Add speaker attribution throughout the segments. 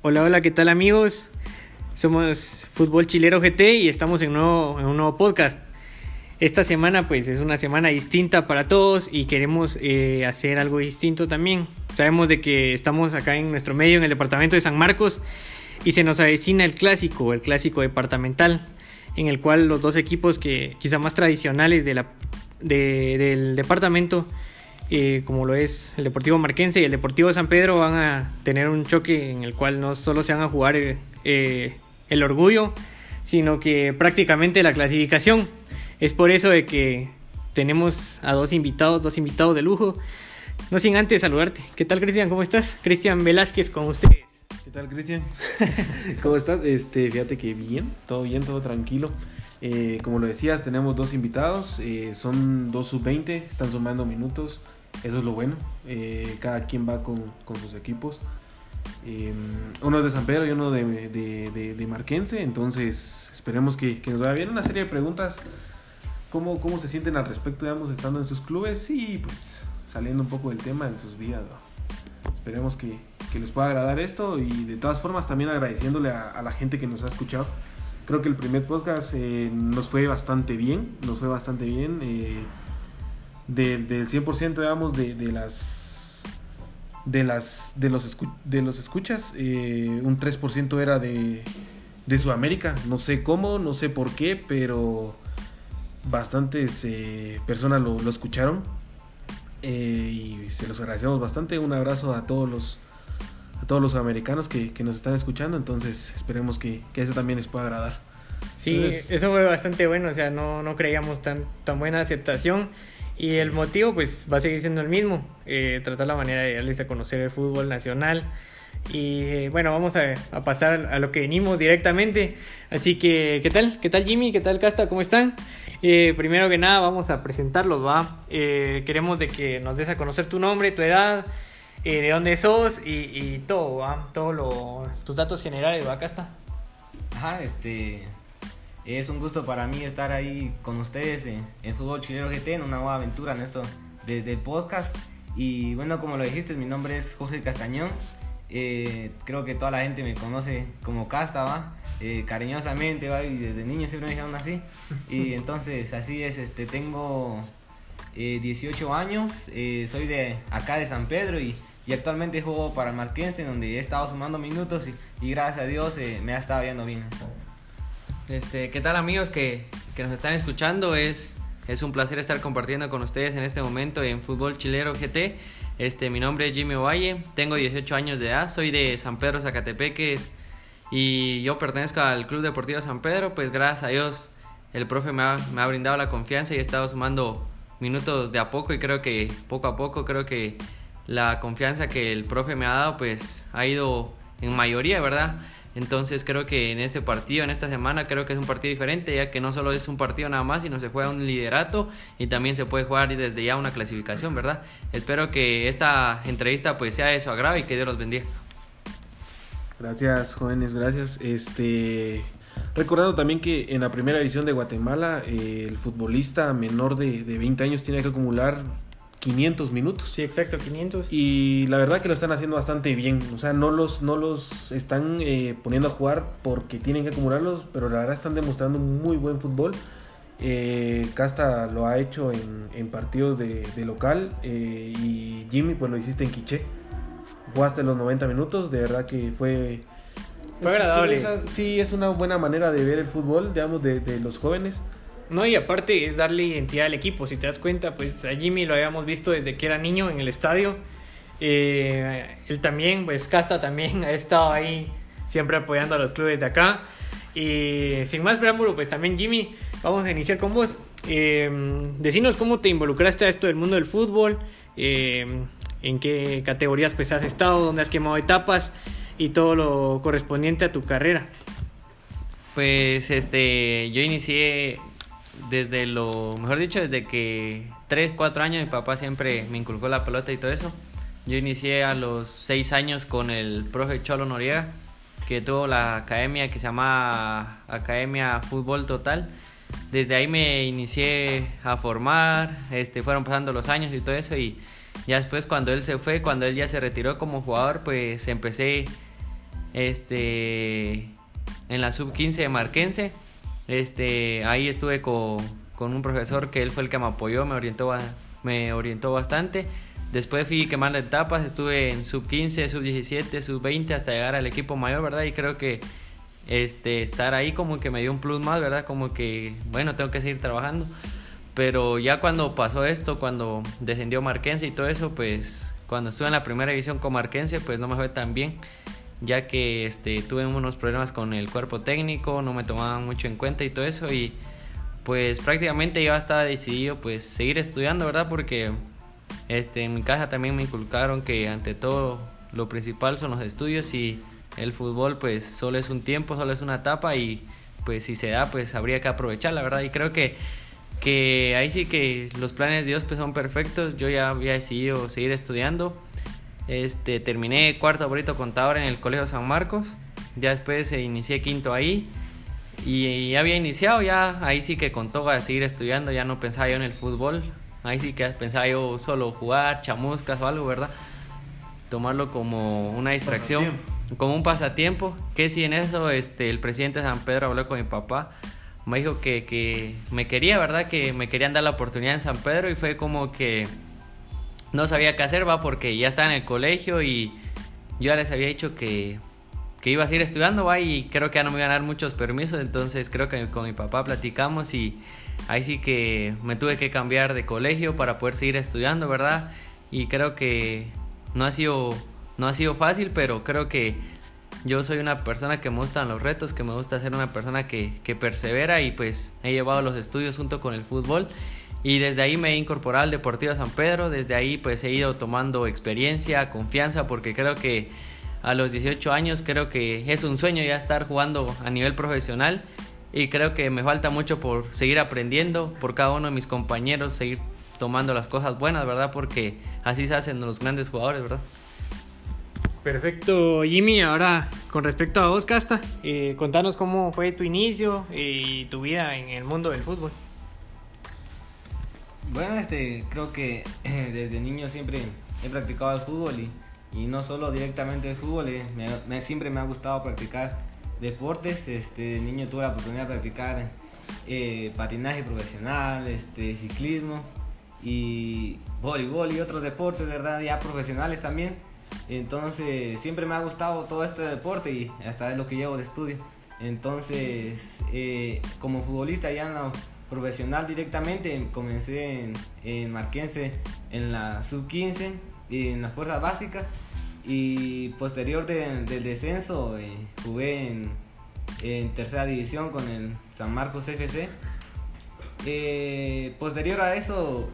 Speaker 1: Hola, hola, ¿qué tal amigos? Somos Fútbol Chilero GT y estamos en, un nuevo podcast. Esta semana pues es una semana distinta para todos y queremos eh, hacer algo distinto también. Sabemos de que estamos acá en nuestro medio, en el departamento de San Marcos, y se nos avecina el clásico, el clásico departamental, en el cual los dos equipos que quizá más tradicionales de la, del departamento eh, como lo es el Deportivo Marquense y el Deportivo San Pedro, van a tener un choque en el cual no solo se van a jugar eh, eh, el orgullo, sino que prácticamente la clasificación. Es por eso de que tenemos a dos invitados, dos invitados de lujo. No sin antes saludarte. ¿Qué tal, Cristian? ¿Cómo estás? Cristian Velázquez con ustedes.
Speaker 2: ¿Qué tal, Cristian? ¿Cómo estás? Este, fíjate que bien, todo bien, todo tranquilo. como lo decías, tenemos dos invitados, son dos sub-20, están sumando minutos. Eso es lo bueno. Eh, cada quien va con, sus equipos. Eh, uno es de San Pedro y uno de, Marquense. Entonces, esperemos que, nos vaya bien. Una serie de preguntas. ¿Cómo, ¿Cómo se sienten al respecto, digamos, estando en sus clubes? Y pues saliendo un poco del tema en sus vidas. Esperemos que, les pueda agradar esto. Y de todas formas, también agradeciéndole a, la gente que nos ha escuchado. Creo que el primer podcast eh, nos fue bastante bien. Nos fue bastante bien del 100% digamos de, de, las de las de los de los escuchas eh, un 3% era de de Sudamérica. No sé cómo no sé por qué pero bastantes eh, personas lo, escucharon. Eh, y se los agradecemos bastante. Un abrazo a todos los a todos los americanos que, nos están escuchando. Entonces esperemos que, que eso también les pueda agradar.
Speaker 1: Sí eso fue bastante bueno. O sea no, no creíamos tan tan buena aceptación y el motivo pues va a seguir siendo el mismo, eh, tratar la manera de darles a conocer el fútbol nacional. Y eh, bueno, vamos a, pasar a lo que venimos directamente. Así que, ¿qué tal? ¿Qué tal Jimmy? ¿Qué tal Casta? ¿Cómo están? Eh, primero que nada, vamos a presentarlos, ¿va? queremos de que nos des a conocer tu nombre, tu edad, de dónde sos y, todo, ¿va? Todos tus datos generales, ¿va? Casta.
Speaker 3: Ajá, este, es un gusto para mí estar ahí con ustedes en, Fútbol Chilero GT, en una nueva aventura en esto del podcast. Y bueno, como lo dijiste, mi nombre es Jorge Castañón. Eh, creo que toda la gente me conoce como Casta, ¿va? Eh, cariñosamente, ¿va? Y desde niño siempre me dijeron así. Y entonces, así es, este, tengo 18 eh, años, soy de acá de San Pedro y, actualmente juego para el Marquense, donde he estado sumando minutos y, y gracias a Dios me ha estado viendo bien.
Speaker 4: Este, ¿Qué tal amigos que, que, nos están escuchando? Es, es un placer estar compartiendo con ustedes en este momento en Fútbol Chilero GT. Este, mi nombre es Jimmy Ovalle, tengo 18 años de edad, soy de San Pedro Zacatepeques y yo pertenezco al Club Deportivo San Pedro, pues gracias a Dios el profe me ha, me ha brindado la confianza y he estado sumando minutos de a poco y creo que poco a poco creo que la confianza que el profe me ha dado pues ha ido en mayoría, ¿verdad? Entonces creo que en este partido, en esta semana, creo que es un partido diferente, ya que no solo es un partido nada más, sino se juega un liderato y también se puede jugar desde ya una clasificación, ¿verdad? Espero que esta entrevista pues sea de su y que Dios los bendiga.
Speaker 2: Gracias, jóvenes, gracias. Este Recordando también que en la primera edición de Guatemala, eh, el futbolista menor de, de 20 años tiene que acumular 500 minutos.
Speaker 1: Sí, exacto, 500.
Speaker 2: Y la verdad que lo están haciendo bastante bien. O sea, no los, no los están eh, poniendo a jugar porque tienen que acumularlos, pero la verdad están demostrando muy buen fútbol. Eh, Casta lo ha hecho en, partidos de, local eh, y Jimmy pues lo hiciste en Quiché. Jugaste los 90 minutos, de verdad que fue...
Speaker 1: Fue agradable.
Speaker 2: Sí, es una buena manera de ver el fútbol, digamos, de, de los jóvenes.
Speaker 1: No, y aparte es darle identidad al equipo. Si te das cuenta, pues a Jimmy lo habíamos visto desde que era niño en el estadio. Eh, él también, pues Casta también ha estado ahí siempre apoyando a los clubes de acá. Y sin más preámbulo, pues también Jimmy, vamos a iniciar con vos. Eh, decinos cómo te involucraste a esto del mundo del fútbol, eh, en qué categorías pues has estado, dónde has quemado etapas y todo lo correspondiente a tu carrera.
Speaker 4: Pues este, yo inicié desde lo, mejor dicho, desde que 3, 4 años mi papá siempre me inculcó la pelota y todo eso. Yo inicié a los 6 años con el profe Cholo Noriega, que tuvo la academia que se llama Academia Fútbol Total. Desde ahí me inicié a formar, este, fueron pasando los años y todo eso y ya después cuando él se fue, cuando él ya se retiró como jugador, pues empecé este, en la sub 15 de Marquense. Este, ahí estuve con, con, un profesor que él fue el que me apoyó, me orientó, me orientó bastante. Después fui quemando etapas, estuve en sub 15, sub 17, sub 20 hasta llegar al equipo mayor, ¿verdad? Y creo que este, estar ahí como que me dio un plus más, ¿verdad? Como que, bueno, tengo que seguir trabajando. Pero ya cuando pasó esto, cuando descendió Marquense y todo eso, pues cuando estuve en la primera división con Marquense, pues no me fue tan bien, ya que este, tuve unos problemas con el cuerpo técnico, no me tomaban mucho en cuenta y todo eso. Y pues prácticamente yo estaba decidido pues seguir estudiando, ¿verdad? Porque este, en mi casa también me inculcaron que ante todo lo principal son los estudios y el fútbol pues solo es un tiempo, solo es una etapa y pues si se da pues habría que aprovechar la verdad y creo que que ahí sí que los planes de Dios pues son perfectos yo ya había decidido seguir estudiando este terminé cuarto abuelito contador en el colegio San Marcos. Ya después inicié quinto ahí. Y ya había iniciado ya ahí sí que con todo a seguir estudiando ya no pensaba yo en el fútbol. Ahí sí que pensaba yo solo jugar chamuscas o algo verdad tomarlo como una distracción como un pasatiempo, que si en eso este, el presidente de San Pedro habló con mi papá, me dijo que, que me quería, ¿verdad? Que me querían dar la oportunidad en San Pedro y fue como que no sabía qué hacer, va, porque ya estaba en el colegio y yo ya les había dicho que, que iba a seguir estudiando, va, y creo que ya no me iban a dar muchos permisos, entonces creo que con mi papá platicamos y ahí sí que me tuve que cambiar de colegio para poder seguir estudiando, ¿verdad? Y creo que no ha sido no ha sido fácil, pero creo que yo soy una persona que me gustan los retos, que me gusta ser una persona que, que persevera y pues he llevado los estudios junto con el fútbol y desde ahí me he incorporado al Deportivo San Pedro, desde ahí pues he ido tomando experiencia, confianza, porque creo que a los 18 años creo que es un sueño ya estar jugando a nivel profesional y creo que me falta mucho por seguir aprendiendo, por cada uno de mis compañeros, seguir tomando las cosas buenas, ¿verdad? Porque así se hacen los grandes jugadores, ¿verdad?
Speaker 1: Perfecto, Jimmy. Ahora, con respecto a vos, Casta, eh, contanos cómo fue tu inicio y tu vida en el mundo del fútbol.
Speaker 3: Bueno, este, creo que desde niño siempre he practicado el fútbol y, y no solo directamente el fútbol, eh, me, siempre me ha gustado practicar deportes. Este, de niño tuve la oportunidad de practicar eh, patinaje profesional, este, ciclismo y voleibol y otros deportes, ¿verdad? Ya profesionales también. Entonces, siempre me ha gustado todo este deporte y hasta es lo que llevo de estudio. Entonces, eh, como futbolista ya no profesional directamente, comencé en, en Marquense en la sub-15, en las fuerzas básicas y posterior del descenso eh, jugué en, en, tercera división con el San Marcos FC. Eh, posterior a eso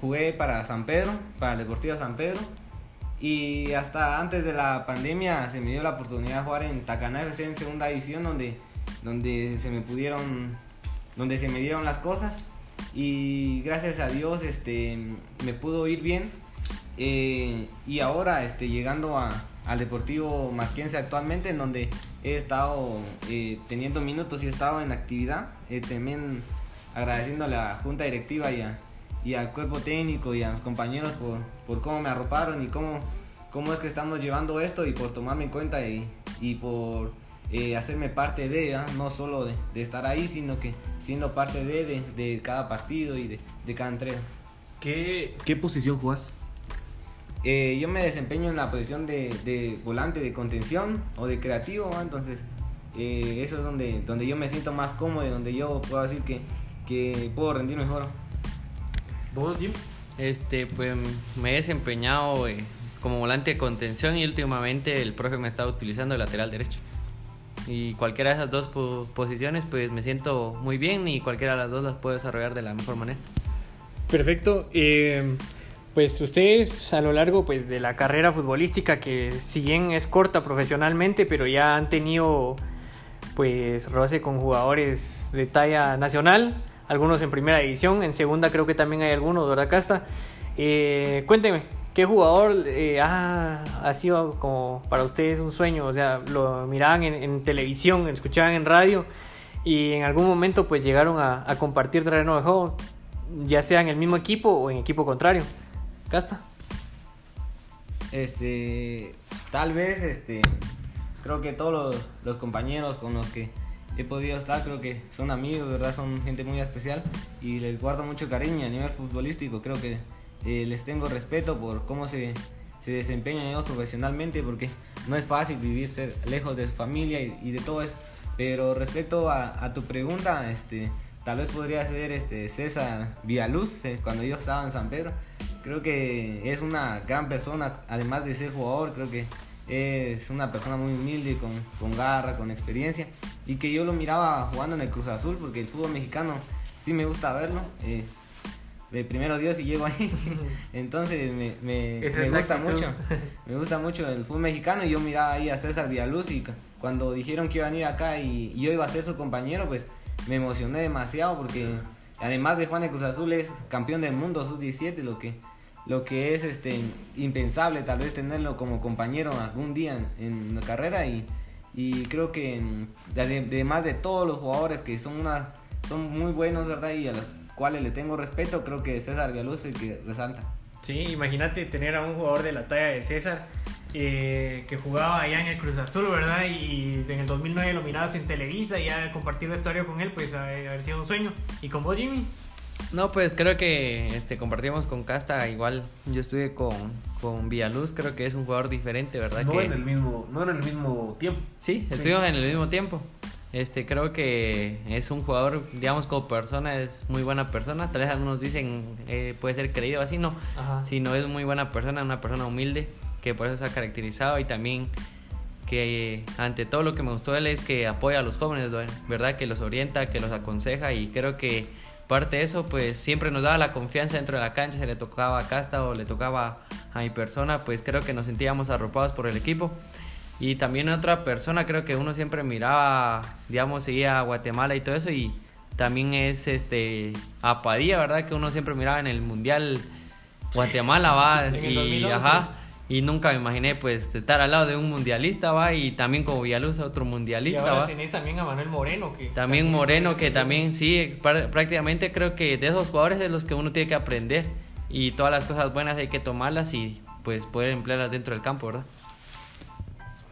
Speaker 3: jugué para San Pedro, para el Deportivo San Pedro y hasta antes de la pandemia se me dio la oportunidad de jugar en Tacana FC en segunda división donde, donde se me pudieron, donde se me dieron las cosas. Y gracias a Dios este, me pudo ir bien. Eh, y ahora este, llegando a, al Deportivo Marquense actualmente en donde he estado eh, teniendo minutos y he estado en actividad, eh, también agradeciendo a la junta directiva y a, y al cuerpo técnico y a los compañeros por, por cómo me arroparon y cómo, cómo es que estamos llevando esto y por tomarme en cuenta y, y por eh, hacerme parte de, ¿ah? no solo de, de, estar ahí, sino que siendo parte de, de, de cada partido y de, de cada entrega.
Speaker 2: ¿Qué, qué posición jugas?
Speaker 3: Eh, yo me desempeño en la posición de, de, volante de contención o de creativo, entonces eh, eso es donde, donde yo me siento más cómodo y donde yo puedo decir que, que puedo rendir mejor.
Speaker 2: ¿Vos, Jim?
Speaker 4: Este, pues me he desempeñado eh, como volante de contención y últimamente el profe me está utilizando el lateral derecho. Y cualquiera de esas dos posiciones, pues me siento muy bien y cualquiera de las dos las puedo desarrollar de la mejor manera.
Speaker 1: Perfecto. Eh, pues ustedes a lo largo pues, de la carrera futbolística, que si bien es corta profesionalmente, pero ya han tenido pues roce con jugadores de talla nacional algunos en primera división, en segunda creo que también hay algunos, ¿verdad, Casta? Eh, cuénteme, ¿qué jugador eh, ha, sido como para ustedes un sueño? O sea, lo miraban en, televisión, escuchaban en radio y en algún momento pues llegaron a, compartir terreno de juego, ya sea en el mismo equipo o en equipo contrario. Casta.
Speaker 3: Este, tal vez, este, creo que todos los, compañeros con los que he podido estar, creo que son amigos, ¿verdad? Son gente muy especial y les guardo mucho cariño a nivel futbolístico. Creo que eh, les tengo respeto por cómo se, se desempeñan ellos profesionalmente, porque no es fácil vivir ser lejos de su familia y, de todo eso. Pero respecto a, tu pregunta, este, tal vez podría ser este, César Villaluz, eh, cuando yo estaba en San Pedro. Creo que es una gran persona, además de ser jugador, creo que es una persona muy humilde, con, con, garra, con experiencia, y que yo lo miraba jugando en el Cruz Azul, porque el fútbol mexicano sí me gusta verlo. Eh, de primero Dios y llego ahí. Entonces me, me, me gusta mucho. Me gusta mucho el fútbol mexicano y yo miraba ahí a César Villaluz y cuando dijeron que iba a venir acá y, yo iba a ser su compañero, pues me emocioné demasiado porque además de Juan de Cruz Azul es campeón del mundo sub-17, lo que lo que es este impensable tal vez tenerlo como compañero algún día en, la carrera y, y creo que además de todos los jugadores que son una son muy buenos verdad y a los cuales le tengo respeto creo que César Villaluz es el que resalta
Speaker 1: sí imagínate tener a un jugador de la talla de César eh, que jugaba allá en el Cruz Azul, ¿verdad? Y en el 2009 lo mirabas en Televisa y ya compartir la historia con él, pues haber sido un sueño. ¿Y con vos, Jimmy?
Speaker 4: No, pues creo que este, compartimos con Casta, igual yo estuve con, con Villaluz, creo que es un jugador diferente, ¿verdad?
Speaker 2: No en el mismo, no en el mismo tiempo.
Speaker 4: Sí, estuvimos en el mismo tiempo. Este, creo que es un jugador, digamos, como persona, es muy buena persona. Tal vez algunos dicen eh, puede ser creído así, no. Sino es muy buena persona, una persona humilde, que por eso se ha caracterizado y también que ante todo lo que me gustó de él es que apoya a los jóvenes, ¿verdad? Que los orienta, que los aconseja y creo que parte de eso, pues siempre nos daba la confianza dentro de la cancha, se le tocaba a Casta o le tocaba a mi persona, pues creo que nos sentíamos arropados por el equipo. Y también otra persona, creo que uno siempre miraba, digamos, seguía a Guatemala y todo eso, y también es este a Padilla, ¿verdad? Que uno siempre miraba en el Mundial Guatemala, va, y ajá y nunca me imaginé pues estar al lado de un mundialista va y también como Villaluz otro mundialista
Speaker 1: y ahora
Speaker 4: va.
Speaker 1: tenés también a Manuel Moreno que
Speaker 4: también, Moreno que también sí prácticamente creo que de esos jugadores de los que uno tiene que aprender y todas las cosas buenas hay que tomarlas y pues poder emplearlas dentro del campo verdad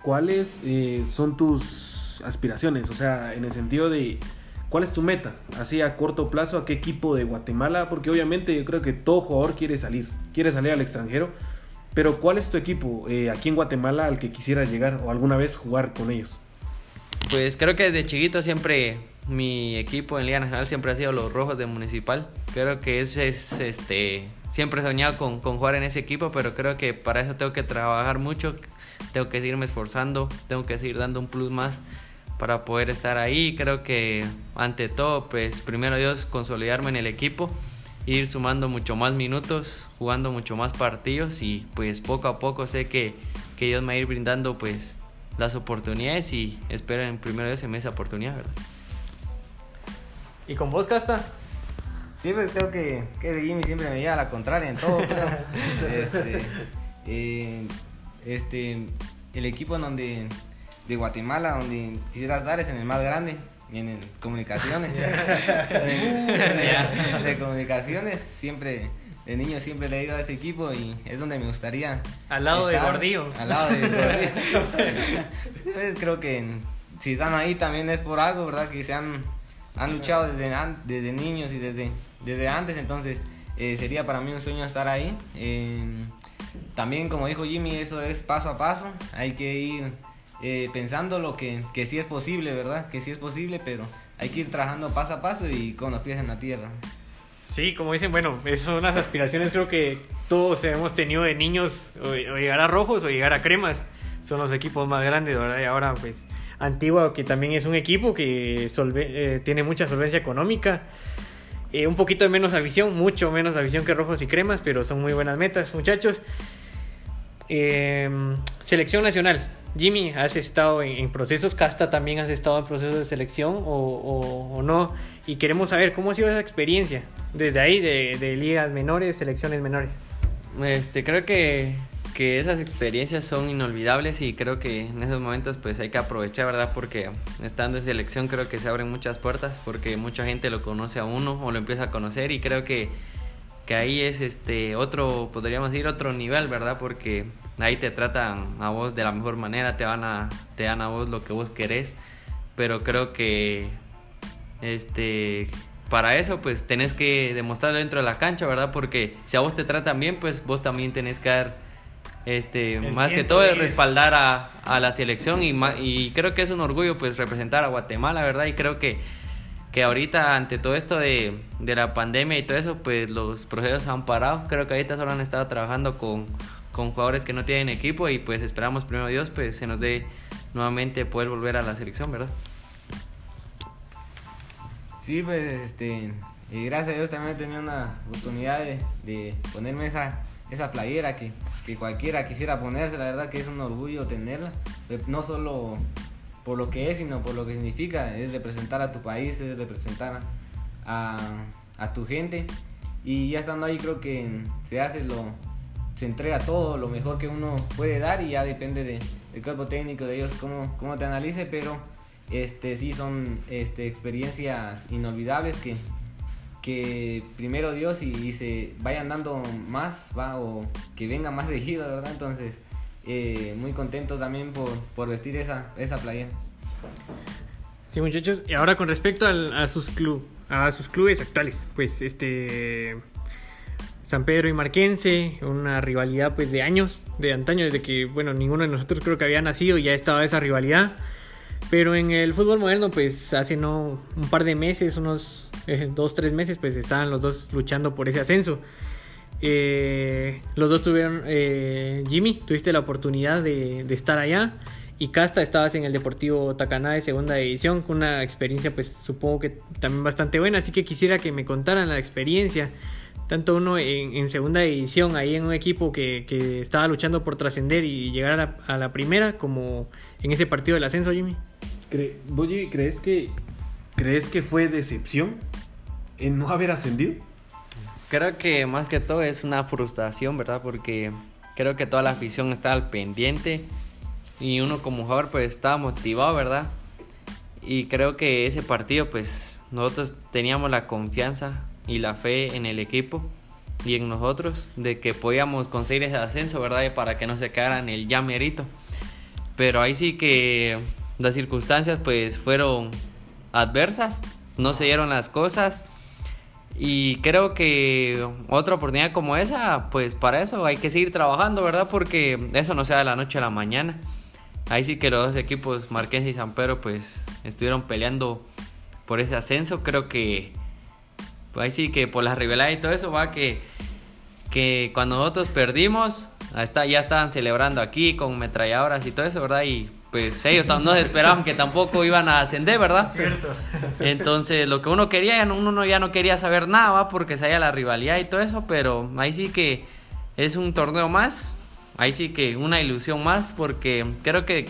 Speaker 2: cuáles eh, son tus aspiraciones o sea en el sentido de ¿Cuál es tu meta? Así a corto plazo, ¿a qué equipo de Guatemala? Porque obviamente yo creo que todo jugador quiere salir, quiere salir al extranjero, pero ¿cuál es tu equipo eh, aquí en Guatemala al que quisieras llegar o alguna vez jugar con ellos?
Speaker 4: Pues creo que desde chiquito siempre mi equipo en Liga Nacional siempre ha sido los Rojos de Municipal. Creo que es, es este siempre he soñado con, con, jugar en ese equipo, pero creo que para eso tengo que trabajar mucho, tengo que seguirme esforzando, tengo que seguir dando un plus más para poder estar ahí. Creo que ante todo, pues primero Dios, consolidarme en el equipo ir sumando mucho más minutos, jugando mucho más partidos y pues poco a poco sé que, que Dios me va a ir brindando pues las oportunidades y espero en primero Dios en esa oportunidad, ¿verdad?
Speaker 1: ¿Y con vos, Casta?
Speaker 3: Sí, pues creo que, que de Jimmy siempre me lleva a la contraria en todo, este, eh, este, el equipo en donde, de Guatemala, donde quisiera estar es en el más grande, en comunicaciones. de, comunicaciones, siempre, de niño siempre le he ido a ese equipo y es donde me gustaría.
Speaker 1: Al lado de Gordillo.
Speaker 3: Al lado de Gordillo. Entonces creo que si están ahí también es por algo, ¿verdad? Que se han, han luchado desde, desde niños y desde, desde antes, entonces eh, sería para mí un sueño estar ahí. Eh, también, como dijo Jimmy, eso es paso a paso, hay que ir eh, pensando lo que, que sí es posible, ¿verdad? Que sí es posible, pero hay que ir trabajando paso a paso y con los pies en la tierra.
Speaker 1: Sí, como dicen, bueno, esas son las aspiraciones creo que todos hemos tenido de niños, o, llegar a rojos o llegar a cremas, son los equipos más grandes, ¿verdad? Y ahora pues Antigua, que también es un equipo que eh, tiene mucha solvencia económica, eh, un poquito de menos afición, mucho menos afición que rojos y cremas, pero son muy buenas metas, muchachos. selección nacional, Jimmy, ¿has estado en, procesos? Casta también has estado en procesos de selección o, no? Y queremos saber cómo ha sido esa experiencia desde ahí, de, ligas menores, selecciones menores.
Speaker 4: Este, creo que, que, esas experiencias son inolvidables y creo que en esos momentos pues hay que aprovechar, ¿verdad? Porque estando en selección creo que se abren muchas puertas porque mucha gente lo conoce a uno o lo empieza a conocer y creo que que ahí es este otro, podríamos decir otro nivel, ¿verdad? Porque ahí te tratan a vos de la mejor manera, te van a, te dan a vos lo que vos querés, pero creo que este para eso pues tenés que demostrar dentro de la cancha, ¿verdad? Porque si a vos te tratan bien, pues vos también tenés que dar este más que todo respaldar a, a, la selección y, y creo que es un orgullo pues representar a Guatemala, ¿verdad? Y creo que que ahorita ante todo esto de, de, la pandemia y todo eso, pues los procesos han parado. Creo que ahorita solo han estado trabajando con, con jugadores que no tienen equipo y pues esperamos primero Dios pues se nos dé nuevamente poder volver a la selección, ¿verdad?
Speaker 3: Sí, pues este, y gracias a Dios también he tenido una oportunidad de, de ponerme esa, esa playera que, que, cualquiera quisiera ponerse, la verdad que es un orgullo tenerla, no solo por lo que es, sino por lo que significa. Es representar a tu país, es representar a, a tu gente. Y ya estando ahí creo que se hace lo, se entrega todo lo mejor que uno puede dar y ya depende de, del cuerpo técnico de ellos cómo, cómo te analice, pero este sí son este, experiencias inolvidables que, que primero Dios y, se vayan dando más va o que venga más seguido, ¿verdad? Entonces eh, muy contento también por, por vestir esa, esa playera.
Speaker 1: Sí, muchachos, y ahora con respecto al, a, sus club, a sus clubes actuales, pues este San Pedro y Marquense, una rivalidad pues de años, de antaño, desde que, bueno, ninguno de nosotros creo que había nacido y ya estaba esa rivalidad. Pero en el fútbol moderno, pues hace no un par de meses, unos eh, dos, tres meses, pues estaban los dos luchando por ese ascenso. Eh, los dos tuvieron, eh, Jimmy, tuviste la oportunidad de, estar allá y Casta estabas en el Deportivo Tacaná de segunda división con una experiencia pues supongo que también bastante buena, así que quisiera que me contaran la experiencia, tanto uno en, segunda división, ahí en un equipo que, estaba luchando por trascender y llegar a la, primera, como en ese partido del ascenso, Jimmy.
Speaker 2: ¿Vos, crees que, crees que fue decepción en no haber ascendido?
Speaker 4: Creo que más que todo es una frustración, ¿verdad? Porque creo que toda la afición está al pendiente y uno como jugador pues estaba motivado, ¿verdad? Y creo que ese partido pues nosotros teníamos la confianza y la fe en el equipo y en nosotros de que podíamos conseguir ese ascenso, ¿verdad? Y para que no se quedaran el ya merito. Pero ahí sí que las circunstancias pues fueron adversas, no se dieron las cosas y creo que otra oportunidad como esa, pues para eso hay que seguir trabajando, ¿verdad? Porque eso no sea de la noche a la mañana. Ahí sí que los dos equipos, Marquense y San Pedro, pues estuvieron peleando por ese ascenso. Creo que pues ahí sí que por la rivalidad y todo eso va que, que cuando nosotros perdimos, hasta ya estaban celebrando aquí con metralladoras y todo eso, ¿verdad? Y pues ellos no esperaban que tampoco iban a ascender, ¿verdad? Cierto. Entonces, lo que uno quería, uno ya no quería saber nada, porque se la rivalidad y todo eso, pero ahí sí que es un torneo más, ahí sí que una ilusión más, porque creo que,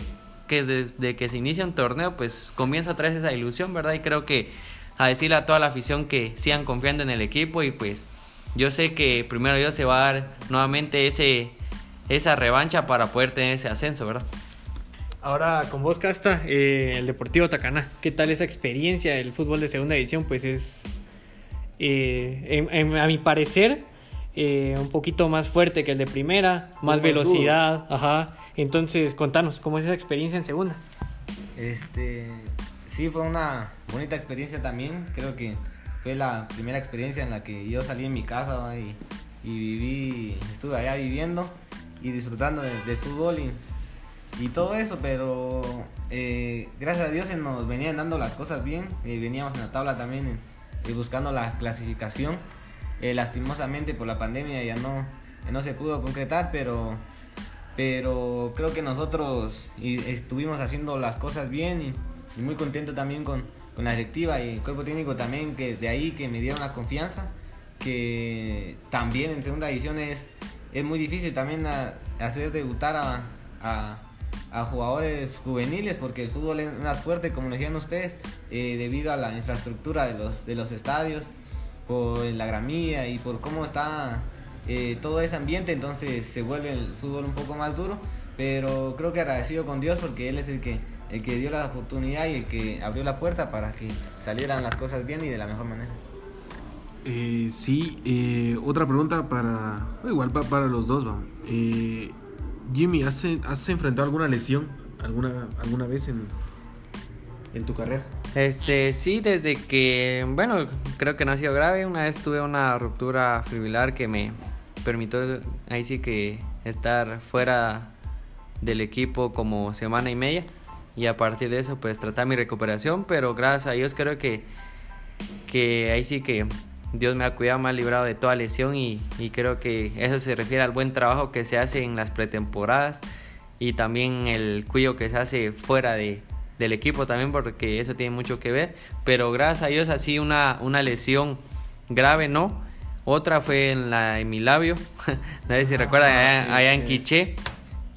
Speaker 4: que desde que se inicia un torneo, pues comienza a traer esa ilusión, ¿verdad? Y creo que a decirle a toda la afición que sigan confiando en el equipo y pues yo sé que primero Dios se va a dar nuevamente ese, esa revancha para poder tener ese ascenso, ¿verdad?
Speaker 1: Ahora con vos, Casta, eh, el Deportivo Tacaná. ¿Qué tal esa experiencia del fútbol de segunda división? Pues es, eh, a mi parecer, eh, un poquito más fuerte que el de primera, más velocidad, ajá. Entonces, contanos, ¿cómo es esa experiencia en segunda?
Speaker 3: Este, sí, fue una bonita experiencia también. Creo que fue la primera experiencia en la que yo salí en mi casa y, viví, estuve allá viviendo y disfrutando del fútbol y y todo eso, pero eh, gracias a Dios se nos venían dando las cosas bien, y veníamos en la tabla también y buscando la clasificación. Eh, lastimosamente por la pandemia ya no, no se pudo concretar, pero, pero creo que nosotros estuvimos haciendo las cosas bien y, muy contento también con, con, la directiva y el cuerpo técnico también, que de ahí que me dieron la confianza, que también en segunda división es, es muy difícil también hacer debutar a jugadores juveniles porque el fútbol es más fuerte como decían ustedes eh, debido a la infraestructura de los, de los estadios por la gramía y por cómo está eh, todo ese ambiente entonces se vuelve el fútbol un poco más duro pero creo que agradecido con Dios porque él es el que el que dio la oportunidad y el que abrió la puerta para que salieran las cosas bien y de la mejor manera
Speaker 2: Eh, sí, eh, otra pregunta para, igual para los dos, vamos. Jimmy, ¿has, ¿has enfrentado alguna lesión alguna, alguna vez en, en tu carrera?
Speaker 4: Este, sí, desde que, bueno, creo que no ha sido grave. Una vez tuve una ruptura fibrilar que me permitió ahí sí que estar fuera del equipo como semana y media. Y a partir de eso, pues tratar mi recuperación. Pero gracias a Dios creo que, que ahí sí que Dios me ha cuidado, me ha librado de toda lesión. Y, y creo que eso se refiere al buen trabajo que se hace en las pretemporadas. Y también el cuidado que se hace fuera de, del equipo también porque eso tiene mucho que ver. Pero gracias a Dios así una, una lesión grave, ¿no? Otra fue en, la, en mi labio, no sé si recuerdan, allá, allá en Quiché,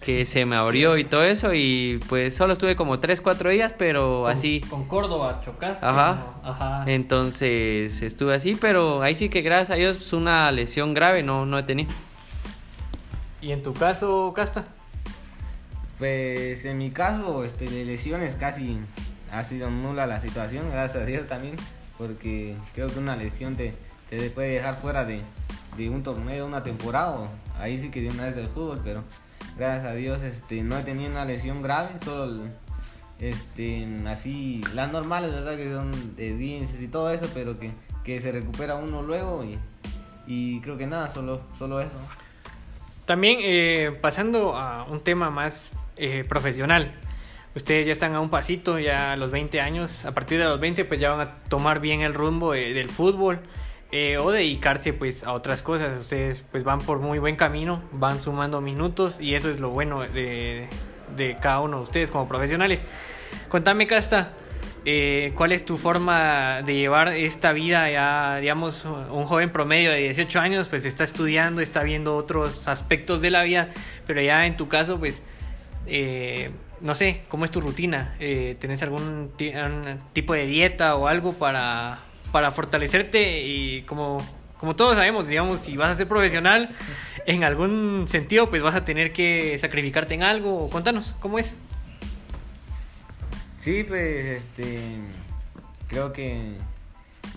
Speaker 4: que se me abrió y todo eso y pues solo estuve como 3, 4 días, pero
Speaker 1: Con-
Speaker 4: así...
Speaker 1: Con Córdoba chocaste.
Speaker 4: Ajá.
Speaker 1: ¿no? Ajá.
Speaker 4: Entonces estuve así, pero ahí sí que gracias a Dios una lesión grave no, no he tenido.
Speaker 1: ¿Y en tu caso, Casta?
Speaker 3: Pues en mi caso, este, de lesiones casi ha sido nula la situación, gracias a Dios también, porque creo que una lesión te, te puede dejar fuera de, de un torneo, una temporada, o ahí sí que de una vez del fútbol, pero gracias a Dios este, no he tenido una lesión grave, solo este, así las normales, ¿verdad? Que son de dientes y todo eso, pero que, que se recupera uno luego y, y creo que nada, solo, solo eso.
Speaker 1: También eh, pasando a un tema más eh, profesional. Ustedes ya están a un pasito, ya a los 20 años. A partir de los 20 pues ya van a tomar bien el rumbo de- del fútbol eh, o dedicarse pues a otras cosas. Ustedes pues van por muy buen camino, van sumando minutos y eso es lo bueno de, de cada uno de ustedes como profesionales. Contame, Casta, eh, ¿cuál es tu forma de llevar esta vida? Ya, digamos, un joven promedio de 18 años, pues está estudiando, está viendo otros aspectos de la vida, pero ya en tu caso, pues, eh, no sé, ¿cómo es tu rutina? Eh, ¿Tenés algún tipo de dieta o algo para, para fortalecerte? Y como, como todos sabemos, digamos, si vas a ser profesional, en algún sentido, pues vas a tener que sacrificarte en algo. Contanos, ¿cómo es?
Speaker 3: Sí, pues este creo que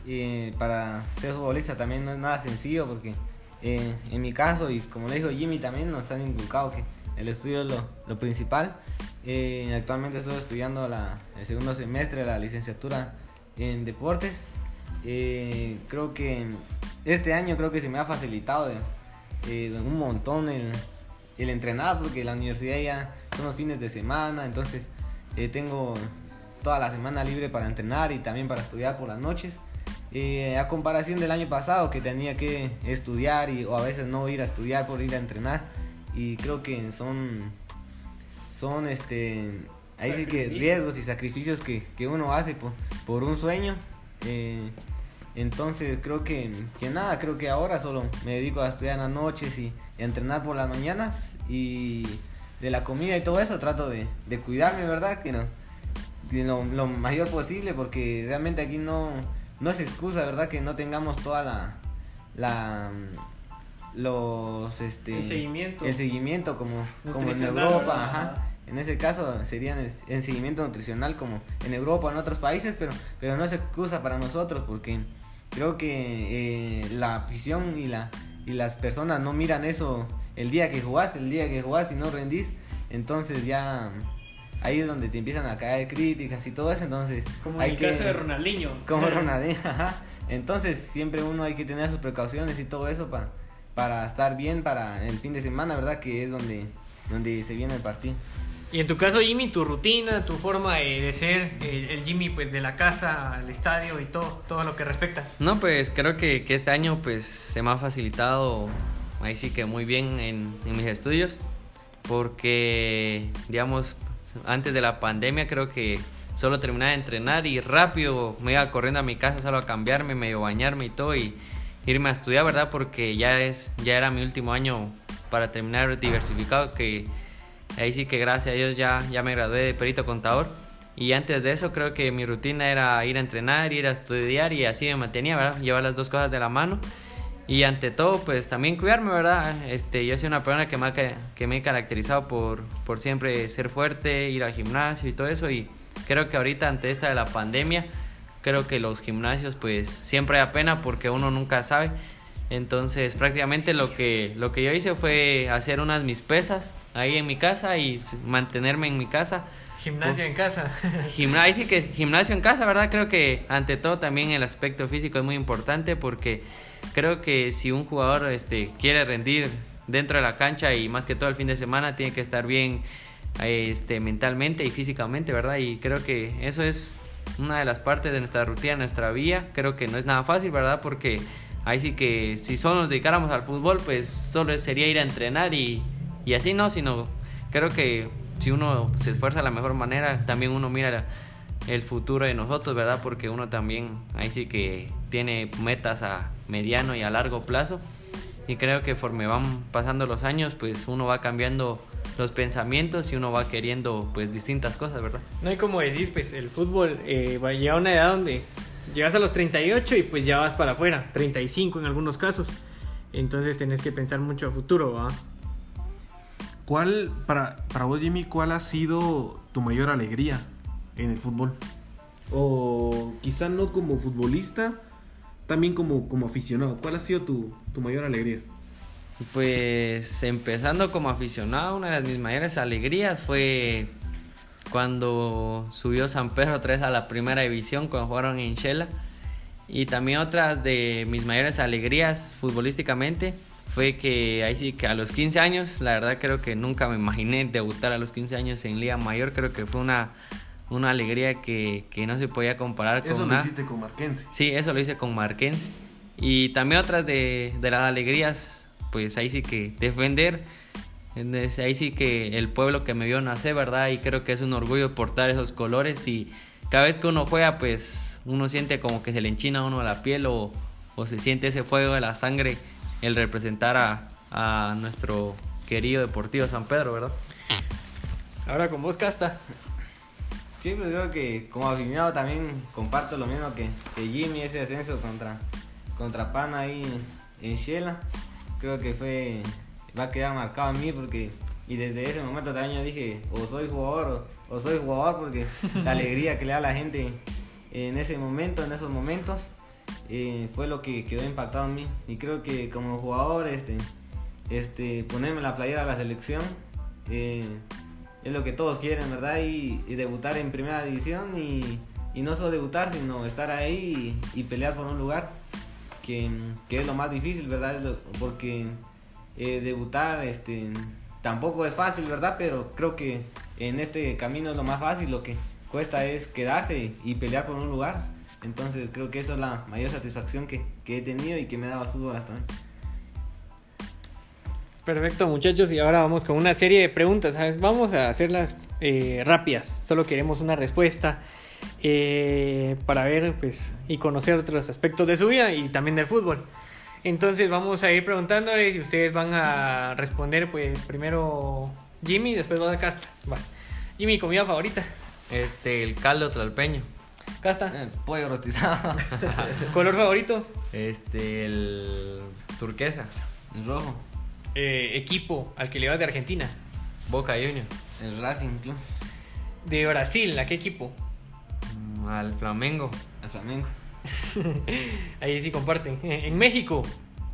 Speaker 3: eh, para ser futbolista también no es nada sencillo porque eh, en mi caso y como le dijo Jimmy también nos han inculcado que el estudio es lo, lo principal. Eh, actualmente estoy estudiando la, el segundo semestre de la licenciatura en deportes. Eh, creo que este año creo que se me ha facilitado eh, un montón el, el entrenar porque la universidad ya son los fines de semana, entonces eh, tengo toda la semana libre para entrenar y también para estudiar por las noches. A comparación del año pasado que tenía que estudiar y, o a veces no ir a estudiar por ir a entrenar y creo que son son este ahí sí que riesgos y sacrificios que, que uno hace por, por un sueño Eh, entonces creo que, que nada creo que ahora solo me dedico a estudiar en las noches y, y a entrenar por las mañanas y de la comida y todo eso trato de, de cuidarme verdad que no que lo, lo mayor posible porque realmente aquí no no es excusa verdad que no tengamos toda la la los este
Speaker 1: El seguimiento.
Speaker 3: el seguimiento como como en Europa ajá en ese caso serían en seguimiento nutricional como en Europa o en otros países pero pero no es excusa para nosotros porque creo que eh, la afición y la y las personas no miran eso el día que jugás el día que jugás y no rendís entonces ya ahí es donde te empiezan a caer críticas y todo eso entonces
Speaker 1: Como
Speaker 3: hay
Speaker 1: en el
Speaker 3: que
Speaker 1: caso de Ronaldinho.
Speaker 3: como Ronaldinho, ajá. Entonces siempre uno hay que tener sus precauciones y todo eso para, para estar bien para el fin de semana, ¿verdad? Que es donde, donde se viene el partido.
Speaker 1: Y en tu caso, Jimmy, tu rutina, tu forma de, ser, el, el Jimmy pues de la casa al estadio y todo, todo lo que respecta.
Speaker 4: No, pues creo que, que este año pues se me ha facilitado ahí sí que muy bien en, en mis estudios porque digamos antes de la pandemia creo que solo terminaba de entrenar y rápido me iba corriendo a mi casa solo a cambiarme, medio bañarme y todo y irme a estudiar, ¿verdad? Porque ya es ya era mi último año para terminar diversificado que ahí sí que gracias a Dios ya ya me gradué de perito contador. Y antes de eso creo que mi rutina era ir a entrenar, ir a estudiar y así me mantenía, ¿verdad? Llevar las dos cosas de la mano. Y ante todo, pues también cuidarme, ¿verdad? Este, yo soy una persona que me, ha, que me he caracterizado por, por siempre ser fuerte, ir al gimnasio y todo eso. Y creo que ahorita ante esta de la pandemia, creo que los gimnasios pues siempre da pena porque uno nunca sabe. Entonces prácticamente lo que, lo que yo hice fue hacer unas mis pesas ahí en mi casa y mantenerme en mi casa.
Speaker 1: Gimnasia en casa.
Speaker 4: Gimnasio, sí que gimnasio en casa, ¿verdad? Creo que ante todo también el aspecto físico es muy importante porque creo que si un jugador este, quiere rendir dentro de la cancha y más que todo el fin de semana tiene que estar bien este, mentalmente y físicamente, ¿verdad? Y creo que eso es una de las partes de nuestra rutina, nuestra vía. Creo que no es nada fácil, ¿verdad? Porque ahí sí que si solo nos dedicáramos al fútbol, pues solo sería ir a entrenar y, y así no, sino creo que si uno se esfuerza de la mejor manera, también uno mira el futuro de nosotros, ¿verdad? Porque uno también ahí sí que tiene metas a mediano y a largo plazo. Y creo que conforme van pasando los años, pues uno va cambiando los pensamientos y uno va queriendo pues distintas cosas, ¿verdad?
Speaker 1: No hay como decir, pues el fútbol eh, va a llegar a una edad donde llegas a los 38 y pues ya vas para afuera, 35 en algunos casos. Entonces tenés que pensar mucho a futuro, ¿va?
Speaker 2: ¿Cuál, para, para vos, Jimmy, cuál ha sido tu mayor alegría en el fútbol? O quizá no como futbolista, también como, como aficionado. ¿Cuál ha sido tu, tu mayor alegría?
Speaker 4: Pues empezando como aficionado, una de mis mayores alegrías fue cuando subió San Pedro otra vez a la primera división cuando jugaron en Shela. Y también otras de mis mayores alegrías futbolísticamente fue que ahí sí que a los 15 años, la verdad creo que nunca me imaginé debutar a los 15 años en Liga Mayor, creo que fue una, una alegría que, que no se podía comparar con
Speaker 2: Eso lo
Speaker 4: nada.
Speaker 2: hiciste con Marquense.
Speaker 4: Sí, eso lo hice con Marquense. Y también otras de, de las alegrías, pues ahí sí que defender. Ahí sí que el pueblo que me vio nacer, ¿verdad? Y creo que es un orgullo portar esos colores. Y cada vez que uno juega, pues uno siente como que se le enchina a uno la piel o, o se siente ese fuego de la sangre el representar a, a nuestro querido Deportivo San Pedro, ¿verdad?
Speaker 1: Ahora con vos, Casta.
Speaker 3: Sí, pues creo que como aficionado también comparto lo mismo que, que Jimmy, ese ascenso contra, contra Pana ahí en Shela. Creo que fue, va a quedar marcado en mí porque, y desde ese momento también yo dije, o soy jugador o, o soy jugador porque la alegría que le da a la gente en ese momento, en esos momentos, eh, fue lo que quedó impactado en mí. Y creo que como jugador, este, este, ponerme la playera de la selección, eh, es lo que todos quieren, ¿verdad? Y, y debutar en primera división y, y no solo debutar, sino estar ahí y, y pelear por un lugar, que, que es lo más difícil, ¿verdad? Porque eh, debutar este, tampoco es fácil, ¿verdad? Pero creo que en este camino es lo más fácil, lo que cuesta es quedarse y pelear por un lugar. Entonces creo que eso es la mayor satisfacción que, que he tenido y que me ha dado el fútbol hasta hoy.
Speaker 1: Perfecto, muchachos. Y ahora vamos con una serie de preguntas. ¿sabes? Vamos a hacerlas eh, rápidas. Solo queremos una respuesta eh, para ver pues, y conocer otros aspectos de su vida y también del fútbol. Entonces vamos a ir preguntándoles y ustedes van a responder pues primero Jimmy, después va a Casta. Va. Jimmy, comida favorita.
Speaker 4: Este, el caldo tlalpeño.
Speaker 1: Casta.
Speaker 3: Eh, pollo rostizado,
Speaker 1: Color favorito.
Speaker 4: Este, el turquesa.
Speaker 3: el rojo,
Speaker 1: Eh, equipo al que le vas de Argentina.
Speaker 4: Boca Junior.
Speaker 3: el Racing Club,
Speaker 1: De Brasil, ¿a qué equipo?
Speaker 4: Mm, Al Flamengo.
Speaker 3: el Flamengo.
Speaker 1: Ahí sí comparten. En México,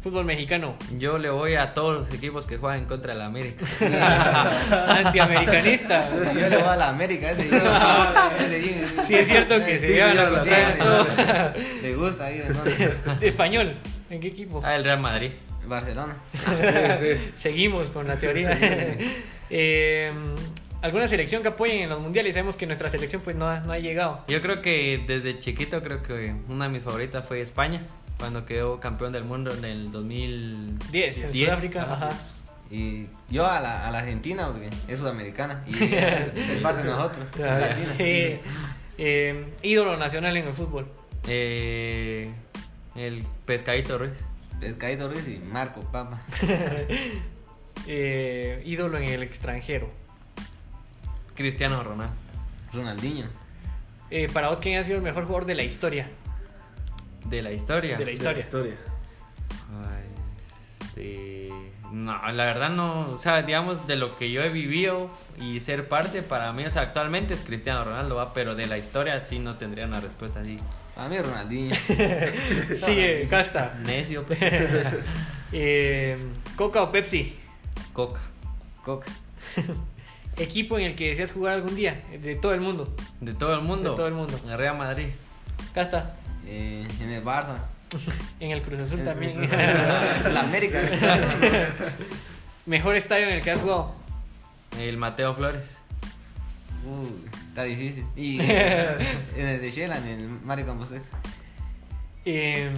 Speaker 1: fútbol mexicano.
Speaker 4: Yo le voy a todos los equipos que juegan contra el América.
Speaker 1: Antiamericanista.
Speaker 3: Yo le voy a la América, ese.
Speaker 1: Sí, es cierto que se
Speaker 3: Sí,
Speaker 1: llevan la
Speaker 3: sí,
Speaker 1: contraria
Speaker 3: sí,
Speaker 1: todo.
Speaker 3: Le gusta ahí, ¿no?
Speaker 1: Español, ¿en qué equipo?
Speaker 4: Ah, el Real Madrid.
Speaker 3: Barcelona.
Speaker 1: Seguimos con la teoría. Eh, ¿Alguna selección que apoyen en los mundiales? Sabemos que nuestra selección pues no ha, no ha llegado.
Speaker 4: Yo creo que desde chiquito creo que una de mis favoritas fue España. Cuando quedó campeón del mundo en el 2010.
Speaker 1: 10 en. Sudáfrica. Ajá.
Speaker 3: Y yo a la, a la Argentina, porque es sudamericana. Y es parte de nosotros.
Speaker 1: Sí. Eh, ídolo nacional en el fútbol.
Speaker 4: Eh, el Pescadito Ruiz.
Speaker 3: Pescadito Ruiz y Marco Papa.
Speaker 1: Eh, ídolo en el extranjero.
Speaker 4: Cristiano Ronaldo.
Speaker 3: Ronaldinho.
Speaker 1: Eh, para vos, ¿quién ha sido el mejor jugador de la historia?
Speaker 4: De la historia.
Speaker 1: De la historia.
Speaker 2: historia.
Speaker 4: Ay, este, No, la verdad no. O sea, digamos, de lo que yo he vivido y ser parte, para mí, o sea, actualmente es Cristiano Ronaldo, ¿va? pero de la historia sí no tendría una respuesta así
Speaker 3: A mí Ronaldinho.
Speaker 1: Sigue, Casta.
Speaker 4: Necio.
Speaker 1: Eh, ¿Coca o Pepsi?
Speaker 4: Coca.
Speaker 3: Coca.
Speaker 1: Equipo en el que deseas jugar algún día, de todo el mundo.
Speaker 4: De todo el mundo.
Speaker 1: De todo el mundo.
Speaker 4: El Real Madrid.
Speaker 1: Casta.
Speaker 3: Eh, en el Barça.
Speaker 1: En el Cruz Azul también.
Speaker 3: La América.
Speaker 1: Mejor estadio en el que has jugado.
Speaker 4: El Mateo Flores.
Speaker 3: Uy, está difícil. Y en el de Shela, en el Mario Camposeca.
Speaker 1: Eh,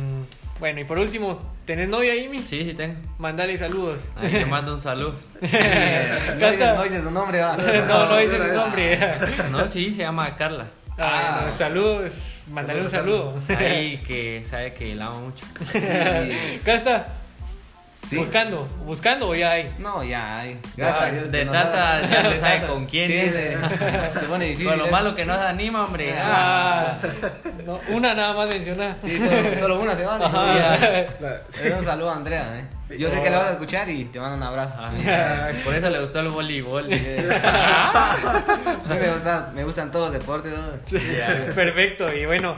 Speaker 1: bueno, y por último, ¿tenés novia, Jimmy?
Speaker 4: Sí, sí tengo.
Speaker 1: Mandale saludos.
Speaker 4: Ahí te mando un saludo.
Speaker 3: No dice, no dice su nombre, va.
Speaker 1: No, no dice su nombre.
Speaker 4: No, sí, se llama Carla.
Speaker 1: Ah, no, saludos. Mandale un saludo.
Speaker 4: Ahí que sabe que la amo mucho.
Speaker 1: Casta.
Speaker 3: Sí.
Speaker 1: Buscando, buscando o ya hay.
Speaker 3: No, ya, ay. Gracias a Dios.
Speaker 4: de
Speaker 3: ha-
Speaker 4: ya no sabe con quién
Speaker 3: Sí,
Speaker 4: dice.
Speaker 3: Se, se pone difícil.
Speaker 4: Con lo
Speaker 3: eso.
Speaker 4: malo que nos anima, hombre. Ah.
Speaker 1: No, una nada más menciona.
Speaker 3: Sí, solo, solo una se. Es un saludo a Andrea, eh. Yo sé que la vas a escuchar y te mando un abrazo.
Speaker 4: Ah, Por eso le gustó el voleibol.
Speaker 3: Eh, me, gusta- me gustan todos los deportes. ¿no?
Speaker 1: Perfecto, y bueno,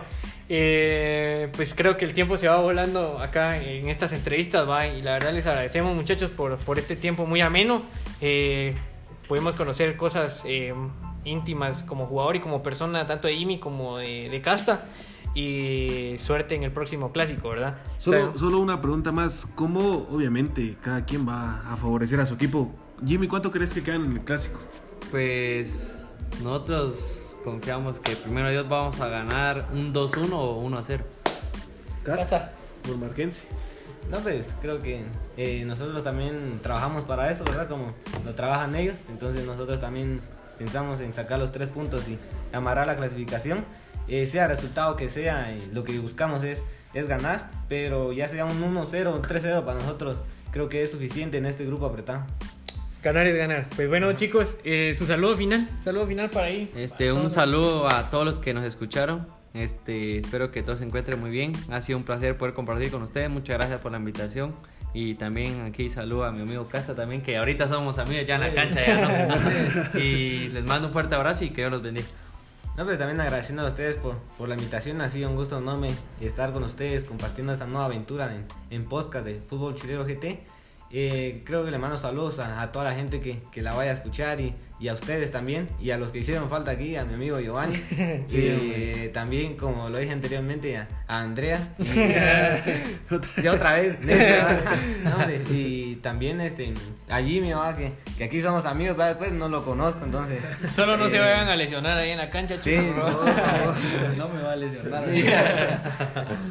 Speaker 1: eh, pues creo que el tiempo se va volando acá en estas entrevistas, ¿va? y la verdad les agradecemos muchachos por, por este tiempo muy ameno. Eh, pudimos conocer cosas eh, íntimas como jugador y como persona, tanto de Jimmy como de, de Casta, y suerte en el próximo clásico, ¿verdad?
Speaker 2: Solo,
Speaker 1: O sea,
Speaker 2: solo una pregunta más. ¿Cómo, obviamente, cada quien va a favorecer a su equipo? Jimmy, ¿cuánto crees que quedan en el clásico?
Speaker 4: Pues nosotros confiamos que primero Dios vamos a ganar un 2-1 o 1-0.
Speaker 1: Casta.
Speaker 2: Por Marquense.
Speaker 3: No, pues creo que eh, nosotros también trabajamos para eso, ¿verdad? Como lo trabajan ellos. Entonces nosotros también pensamos en sacar los tres puntos y amarrar la clasificación. Eh, sea resultado que sea, eh, lo que buscamos es, es ganar. Pero ya sea un 1-0, un 3-0 para nosotros, creo que es suficiente en este grupo apretado.
Speaker 1: Ganar es ganar. Pues bueno, chicos, eh, su saludo final. Saludo final para ahí.
Speaker 4: Este, un saludo a todos los que nos escucharon. Este, espero que todos se encuentren muy bien. Ha sido un placer poder compartir con ustedes. Muchas gracias por la invitación. Y también aquí saludo a mi amigo Casta también, que ahorita somos amigos ya en la cancha, ya no. Y les mando un fuerte abrazo y que Dios los bendiga.
Speaker 3: No, pues también agradeciendo a ustedes por, por la invitación. Ha sido un gusto enorme estar con ustedes compartiendo esta nueva aventura en, en podcast de Fútbol Chilero GT. Eh, creo que le mando saludos a, a toda la gente que, que la vaya a escuchar y, y a ustedes también. Y a los que hicieron falta aquí, a mi amigo Giovanni.
Speaker 2: Sí,
Speaker 3: y
Speaker 2: hombre.
Speaker 3: también, como lo dije anteriormente, a, a Andrea. Y, y otra vez. No, y también este, a Jimmy, ¿va? que, que aquí somos amigos, ¿va? después no lo conozco, entonces.
Speaker 1: Solo no se
Speaker 3: eh,
Speaker 1: vayan a lesionar ahí en la cancha,
Speaker 3: Sí,
Speaker 1: chicos.
Speaker 3: no,
Speaker 4: me va a lesionar.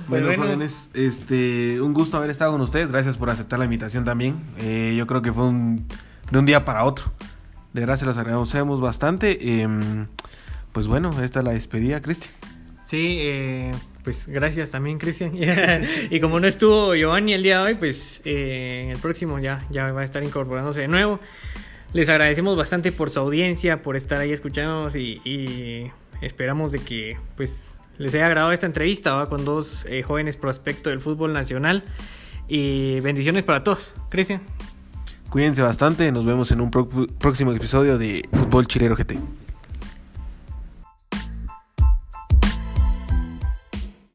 Speaker 2: Bueno,
Speaker 1: bueno.
Speaker 2: jóvenes, este, un gusto haber estado con ustedes. Gracias por aceptar la invitación también. Eh, yo creo que fue un, de un día para otro. De se los agradecemos bastante. Em, pues bueno, esta es la despedida, Cristian.
Speaker 1: Sí, eh, pues gracias también, Cristian. y como no estuvo Giovanni el día de hoy, pues eh, en el próximo ya, ya va a estar incorporándose de nuevo. Les agradecemos bastante por su audiencia, por estar ahí escuchándonos y, esperamos de que pues les haya agradado esta entrevista con dos eh, jóvenes prospectos del fútbol nacional. Y bendiciones para todos. Cristian.
Speaker 2: Cuídense bastante. Nos vemos en un próximo episodio de Fútbol Chilero GT.